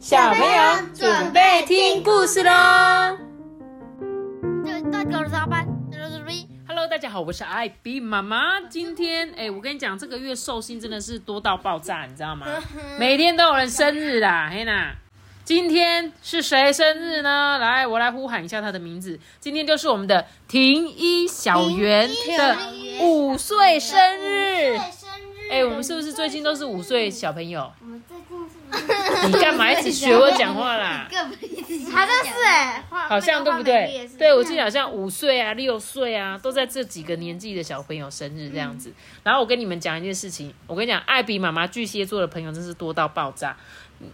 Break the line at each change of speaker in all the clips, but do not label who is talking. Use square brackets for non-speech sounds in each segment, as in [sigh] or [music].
小朋友准备听故事喽！Hello，大家好，我是艾比妈妈。今天，哎，我跟你讲，这个月寿星真的是多到爆炸，你知道吗？每天都有人生日啦，嘿娜。今天是谁生日呢？来，我来呼喊一下他的名字。今天就是我们的婷一小圆的五岁生日。哎，我们是不是最近都是五岁小朋友？[laughs] 你干嘛一直学我讲话啦？
好像是哎，
好像对不对？对，我记得好像五岁啊、六岁啊，都在这几个年纪的小朋友生日这样子。然后我跟你们讲一件事情，我跟你讲，艾比妈妈巨蟹座的朋友真是多到爆炸。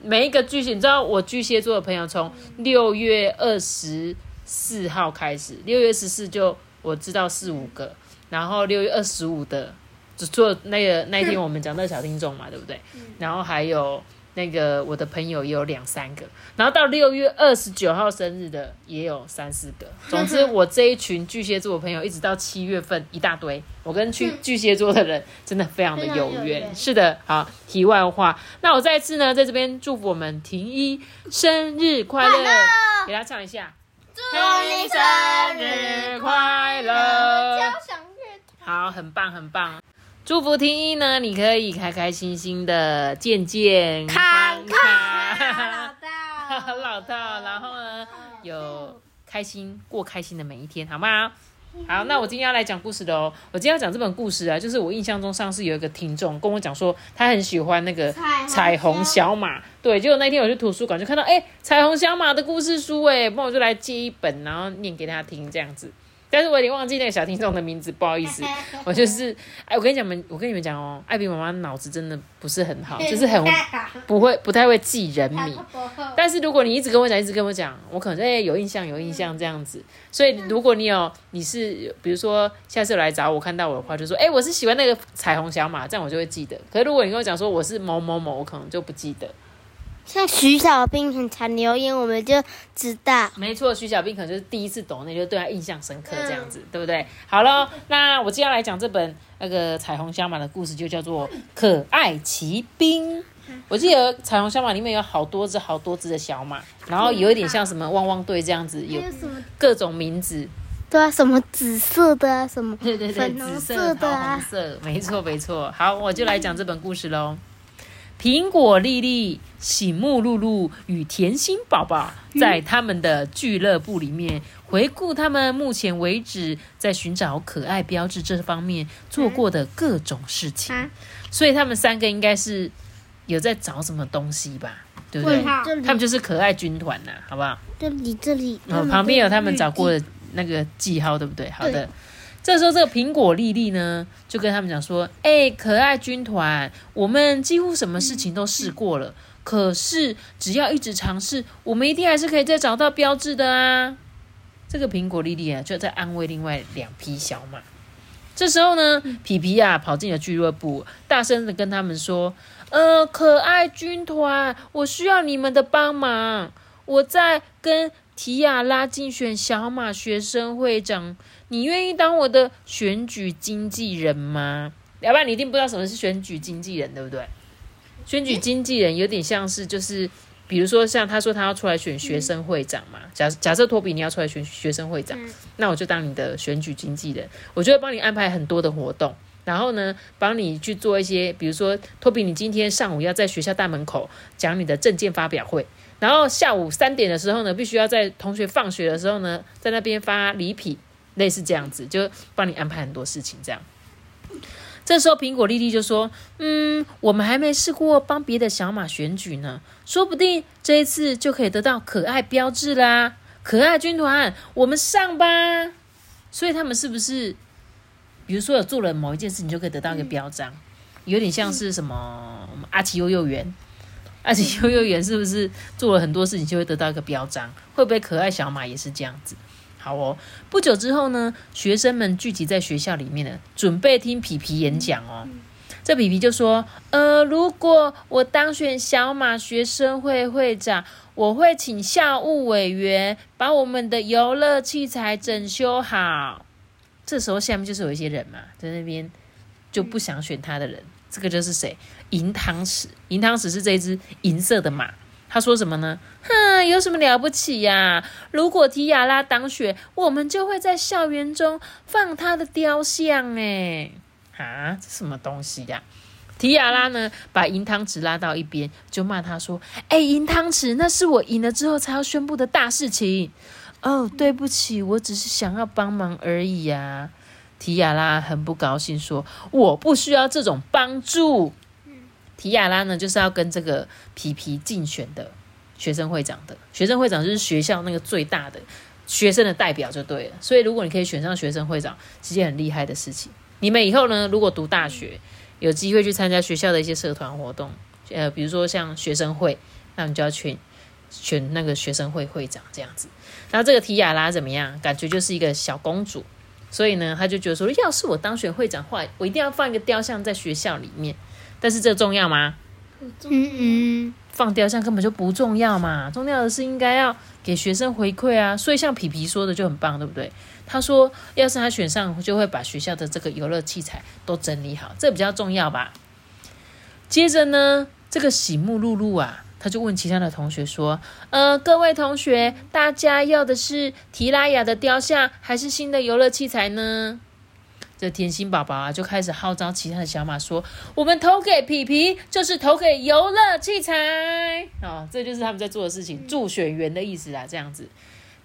每一个巨蟹，你知道我巨蟹座的朋友从六月二十四号开始，六月十四就我知道四五个，然后六月二十五的只做那个那一天我们讲到小听众嘛，对不对？然后还有。那个我的朋友也有两三个，然后到六月二十九号生日的也有三四个。总之，我这一群巨蟹座的朋友，一直到七月份一大堆。我跟巨巨蟹座的人真的非常的有缘。是的，好，题外话，那我再次呢，在这边祝福我们婷一生日快乐，给他唱一下，
祝你生日快乐，交响乐
好，很棒，很棒。祝福听一呢，你可以开开心心的、健健康康，[laughs]
老
道，老道，然后呢，有开心过开心的每一天，好吗？好，那我今天要来讲故事的哦。我今天要讲这本故事啊，就是我印象中上次有一个听众跟我讲说，他很喜欢那个彩虹小马，对，结果那天我去图书馆就看到，哎，彩虹小马的故事书，哎，那我就来借一本，然后念给他听，这样子。但是我已经忘记那个小听众的名字，不好意思。[laughs] 我就是，哎，我跟你讲们，我跟你们讲哦，艾比妈妈脑子真的不是很好，[laughs] 就是很不会，不太会记人名。[laughs] 但是如果你一直跟我讲，一直跟我讲，我可能哎有印象，有印象这样子。所以如果你有，你是比如说下次来找我看到我的话，就说哎我是喜欢那个彩虹小马，这样我就会记得。可是如果你跟我讲说我是某某某，我可能就不记得。
像徐小兵很常留言，我们就知道。
没错，徐小兵可能就是第一次懂，那就对他印象深刻，这样子，对不对？好了，那我接下来讲这本那个彩虹小马的故事，就叫做《可爱骑兵》。我记得彩虹小马里面有好多只、好多只的小马，然后有一点像什么汪汪队这样子，有各种名字。
对啊，什么紫色的啊，什么
对对对，粉紫色的啊，红色，没错没错。好，我就来讲这本故事喽。苹果丽丽、醒目露露与甜心宝宝在他们的俱乐部里面回顾他们目前为止在寻找可爱标志这方面做过的各种事情。所以他们三个应该是有在找什么东西吧？对不对？他们就是可爱军团呐，好不好？
这里这里，
旁边有他们找过的那个记号，对不对？好的。这时候，这个苹果丽丽呢，就跟他们讲说：“哎，可爱军团，我们几乎什么事情都试过了，可是只要一直尝试，我们一定还是可以再找到标志的啊！”这个苹果丽丽啊，就在安慰另外两匹小马。这时候呢，皮皮啊跑进了俱乐部，大声的跟他们说：“呃，可爱军团，我需要你们的帮忙，我在跟提亚拉竞选小马学生会长。”你愿意当我的选举经纪人吗？要不然你一定不知道什么是选举经纪人，对不对？选举经纪人有点像是，就是比如说像他说他要出来选学生会长嘛。假假设托比你要出来选学生会长，那我就当你的选举经纪人，我就会帮你安排很多的活动，然后呢，帮你去做一些，比如说托比，你今天上午要在学校大门口讲你的证件发表会，然后下午三点的时候呢，必须要在同学放学的时候呢，在那边发礼品。类似这样子，就帮你安排很多事情。这样，这时候苹果丽丽就说：“嗯，我们还没试过帮别的小马选举呢，说不定这一次就可以得到可爱标志啦！可爱军团，我们上吧！所以他们是不是，比如说有做了某一件事情，就可以得到一个标章？有点像是什么阿奇幼幼园？阿奇幼幼园是不是做了很多事情就会得到一个标章？会不会可爱小马也是这样子？”好哦，不久之后呢，学生们聚集在学校里面呢，准备听皮皮演讲哦。这皮皮就说：“呃，如果我当选小马学生会会长，我会请校务委员把我们的游乐器材整修好。”这时候下面就是有一些人嘛，在那边就不想选他的人，这个就是谁？银汤匙，银汤匙是这只银色的马。他说什么呢？哼，有什么了不起呀？如果提亚拉当选，我们就会在校园中放他的雕像。哎，啊，这什么东西呀？提亚拉呢，把银汤匙拉到一边，就骂他说：“哎，银汤匙，那是我赢了之后才要宣布的大事情。哦，对不起，我只是想要帮忙而已呀。”提亚拉很不高兴，说：“我不需要这种帮助。”提亚拉呢，就是要跟这个皮皮竞选的学生会长的。学生会长就是学校那个最大的学生的代表就对了。所以，如果你可以选上学生会长，是件很厉害的事情。你们以后呢，如果读大学，有机会去参加学校的一些社团活动，呃，比如说像学生会，那你就要去选那个学生会会长这样子。然后这个提亚拉怎么样？感觉就是一个小公主。所以呢，他就觉得说，要是我当选会长话，我一定要放一个雕像在学校里面。但是这重要吗？
嗯嗯，
放雕像根本就不重要嘛。重要的是应该要给学生回馈啊。所以像皮皮说的就很棒，对不对？他说，要是他选上，就会把学校的这个游乐器材都整理好，这比较重要吧。接着呢，这个喜木露露啊。他就问其他的同学说：“呃，各位同学，大家要的是提拉雅的雕像，还是新的游乐器材呢？”这甜心宝宝啊，就开始号召其他的小马说：“我们投给皮皮，就是投给游乐器材哦，这就是他们在做的事情，助选员的意思啊。这样子，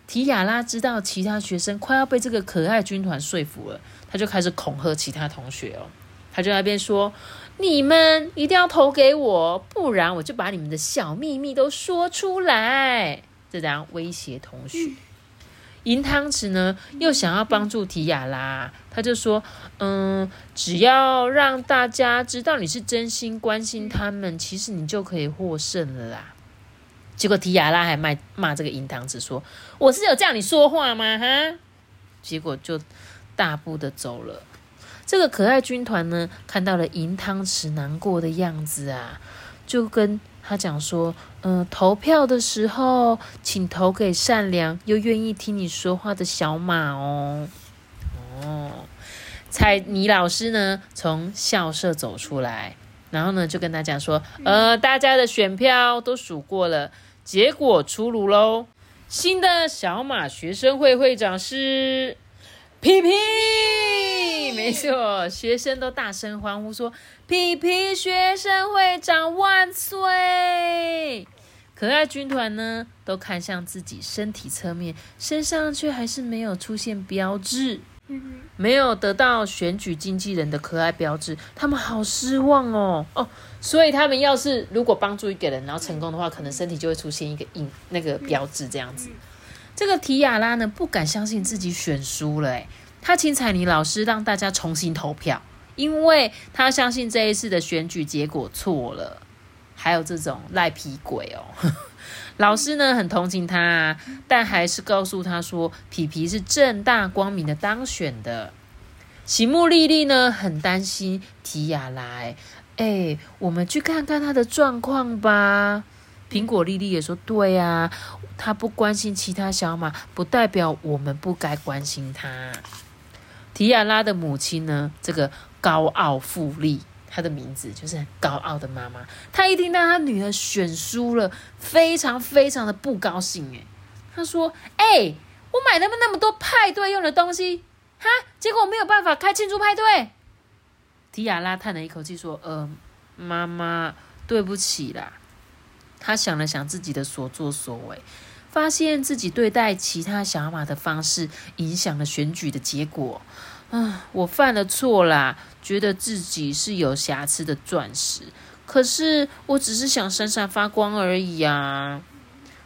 提亚拉知道其他学生快要被这个可爱军团说服了，他就开始恐吓其他同学哦，他就那边说。你们一定要投给我，不然我就把你们的小秘密都说出来。这样威胁同学。银汤匙呢，又想要帮助提亚拉，他就说：“嗯，只要让大家知道你是真心关心他们，其实你就可以获胜了啦。”结果提亚拉还骂骂这个银汤匙说：“我是有叫你说话吗？哈！”结果就大步的走了。这个可爱军团呢，看到了银汤匙难过的样子啊，就跟他讲说：“嗯，投票的时候，请投给善良又愿意听你说话的小马哦。”哦，彩妮老师呢，从校舍走出来，然后呢，就跟他讲说：“呃，大家的选票都数过了，结果出炉喽，新的小马学生会会长是皮皮。”没错，学生都大声欢呼说：“皮皮学生会长万岁！”可爱军团呢，都看向自己身体侧面，身上却还是没有出现标志，没有得到选举经纪人的可爱标志，他们好失望哦哦！所以他们要是如果帮助一个人，然后成功的话，可能身体就会出现一个印那个标志这样子。这个提亚拉呢，不敢相信自己选输了，诶。他请彩妮老师让大家重新投票，因为他相信这一次的选举结果错了。还有这种赖皮鬼哦，[laughs] 老师呢很同情他，但还是告诉他说皮皮是正大光明的当选的。喜木丽丽呢很担心提亚来，哎，我们去看看他的状况吧。苹果丽丽也说对啊，他不关心其他小马，不代表我们不该关心他。提亚拉的母亲呢？这个高傲富丽，她的名字就是很高傲的妈妈。她一听到她女儿选输了，非常非常的不高兴。诶她说：“哎，我买那么那么多派对用的东西，哈，结果没有办法开庆祝派对。”提亚拉叹了一口气说：“呃，妈妈，对不起啦。”她想了想自己的所作所为。发现自己对待其他小马的方式影响了选举的结果，啊，我犯了错啦！觉得自己是有瑕疵的钻石，可是我只是想闪闪发光而已啊！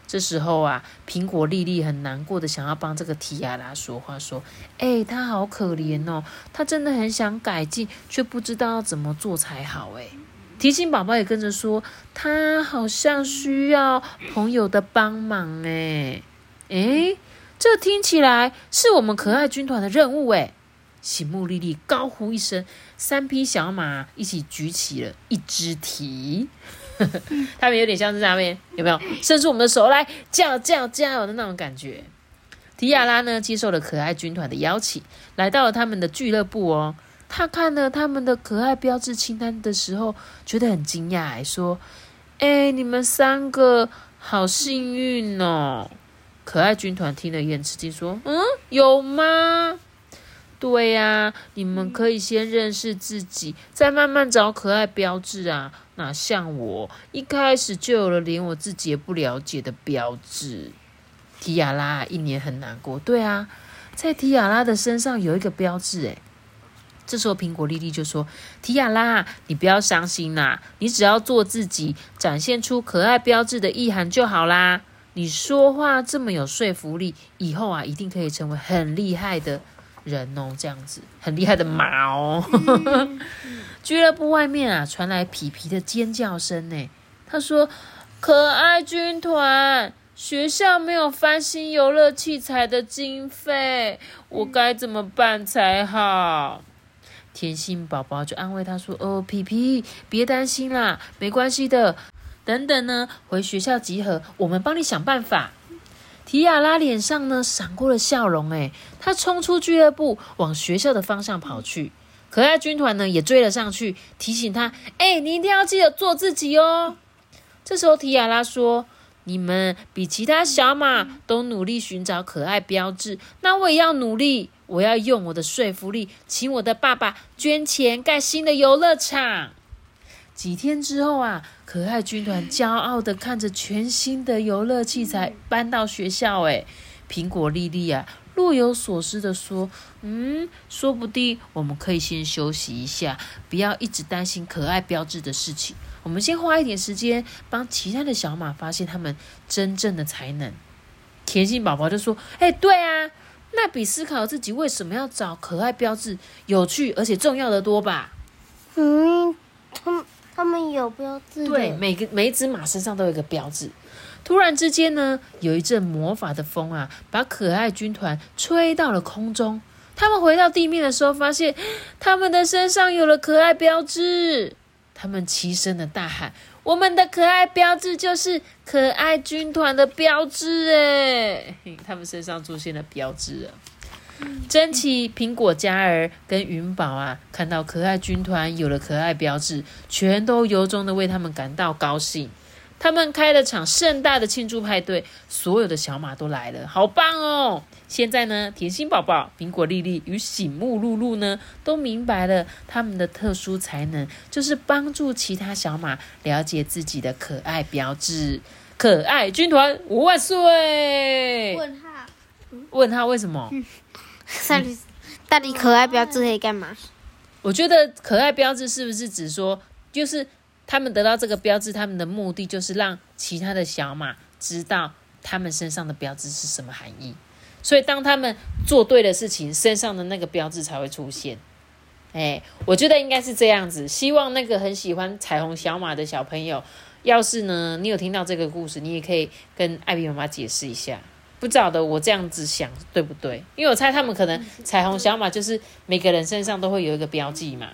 这时候啊，苹果莉莉很难过的想要帮这个提亚拉说话，说：“哎，他好可怜哦，他真的很想改进，却不知道要怎么做才好。”哎。提醒宝宝也跟着说，他好像需要朋友的帮忙诶哎，这听起来是我们可爱军团的任务诶！喜木丽丽高呼一声，三匹小马一起举起了一只蹄，[laughs] 他们有点像是上面有没有伸出我们的手来叫叫加油的那种感觉。提亚拉呢接受了可爱军团的邀请，来到了他们的俱乐部哦。他看了他们的可爱标志清单的时候，觉得很惊讶，还说：“哎，你们三个好幸运哦！可爱军团听了也很吃惊，说：“嗯，有吗？对呀，你们可以先认识自己，再慢慢找可爱标志啊。哪像我一开始就有了连我自己也不了解的标志。”提亚拉一年很难过。对啊，在提亚拉的身上有一个标志，诶。这时候，苹果莉莉就说：“提亚拉，你不要伤心啦，你只要做自己，展现出可爱标志的意涵就好啦。你说话这么有说服力，以后啊，一定可以成为很厉害的人哦。这样子，很厉害的马哦。[laughs] ”俱乐部外面啊，传来皮皮的尖叫声呢。他说：“可爱军团，学校没有翻新游乐器材的经费，我该怎么办才好？”甜心宝宝就安慰他说：“哦，皮皮，别担心啦，没关系的。等等呢，回学校集合，我们帮你想办法。”提亚拉脸上呢闪过了笑容，诶，他冲出俱乐部，往学校的方向跑去。可爱军团呢也追了上去，提醒他：“哎，你一定要记得做自己哦。”这时候提亚拉说：“你们比其他小马都努力寻找可爱标志，那我也要努力。”我要用我的说服力，请我的爸爸捐钱盖新的游乐场。几天之后啊，可爱军团骄傲的看着全新的游乐器材搬到学校。哎，苹果莉莉啊，若有所思的说：“嗯，说不定我们可以先休息一下，不要一直担心可爱标志的事情。我们先花一点时间帮其他的小马发现他们真正的才能。”甜心宝宝就说：“哎，对啊。”那比思考自己为什么要找可爱标志有趣而且重要的多吧？
嗯，他们他们有标志。
对，每个每一只马身上都有一个标志。突然之间呢，有一阵魔法的风啊，把可爱军团吹到了空中。他们回到地面的时候，发现 [gasps] 他们的身上有了可爱标志。他们齐声的大喊。我们的可爱标志就是可爱军团的标志，哎，他们身上出现了标志了。珍奇、苹果嘉儿跟云宝啊，看到可爱军团有了可爱标志，全都由衷的为他们感到高兴。他们开了场盛大的庆祝派对，所有的小马都来了，好棒哦！现在呢，甜心宝宝、苹果丽丽与醒目露露呢，都明白了他们的特殊才能，就是帮助其他小马了解自己的可爱标志。可爱军团五万岁！
问号？
问号？为什么？[laughs]
到底到底可爱标志可以干嘛？
我觉得可爱标志是不是指说，就是？他们得到这个标志，他们的目的就是让其他的小马知道他们身上的标志是什么含义。所以，当他们做对的事情，身上的那个标志才会出现。哎，我觉得应该是这样子。希望那个很喜欢彩虹小马的小朋友，要是呢，你有听到这个故事，你也可以跟艾比妈妈解释一下。不知道的，我这样子想对不对？因为我猜他们可能彩虹小马就是每个人身上都会有一个标记嘛。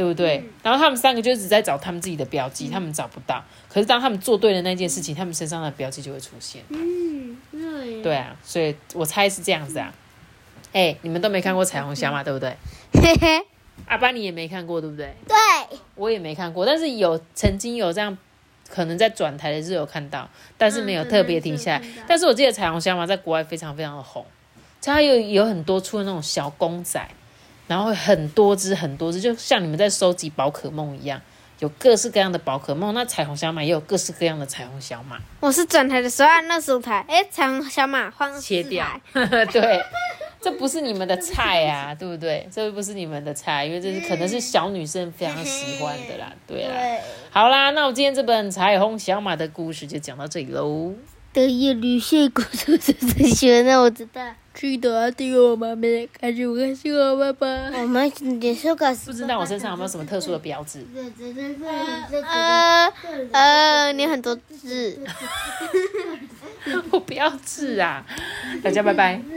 对不对？然后他们三个就一直在找他们自己的标记，他们找不到。可是当他们做对了那件事情，他们身上的标记就会出现。嗯，对。对啊，所以我猜是这样子啊。哎，你们都没看过彩虹小马，对不对？嘿嘿。阿班你也没看过，对不对？
对。
我也没看过，但是有曾经有这样，可能在转台的时候有看到，但是没有特别停下来。但是我记得彩虹虾嘛在国外非常非常的红，它有有很多出的那种小公仔。然后很多只很多只，就像你们在收集宝可梦一样，有各式各样的宝可梦。那彩虹小马也有各式各样的彩虹小马。
我是转台的时候按那十台，哎，彩虹小马换
切掉。对，这不是你们的菜啊，对不对？这不是你们的菜，因为这是可能是小女生非常喜欢的啦。[laughs] 对啦，好啦，那我今天这本彩虹小马的故事就讲到这里喽。
的夜旅线故事是最喜欢的，我知道。记得订阅我们，没开心我开心我爸爸。我们结束个。
不知道我身上有没有什么特殊的标志？
呃呃，你很多痣。[laughs]
我不要痣啊！大家拜拜。[laughs]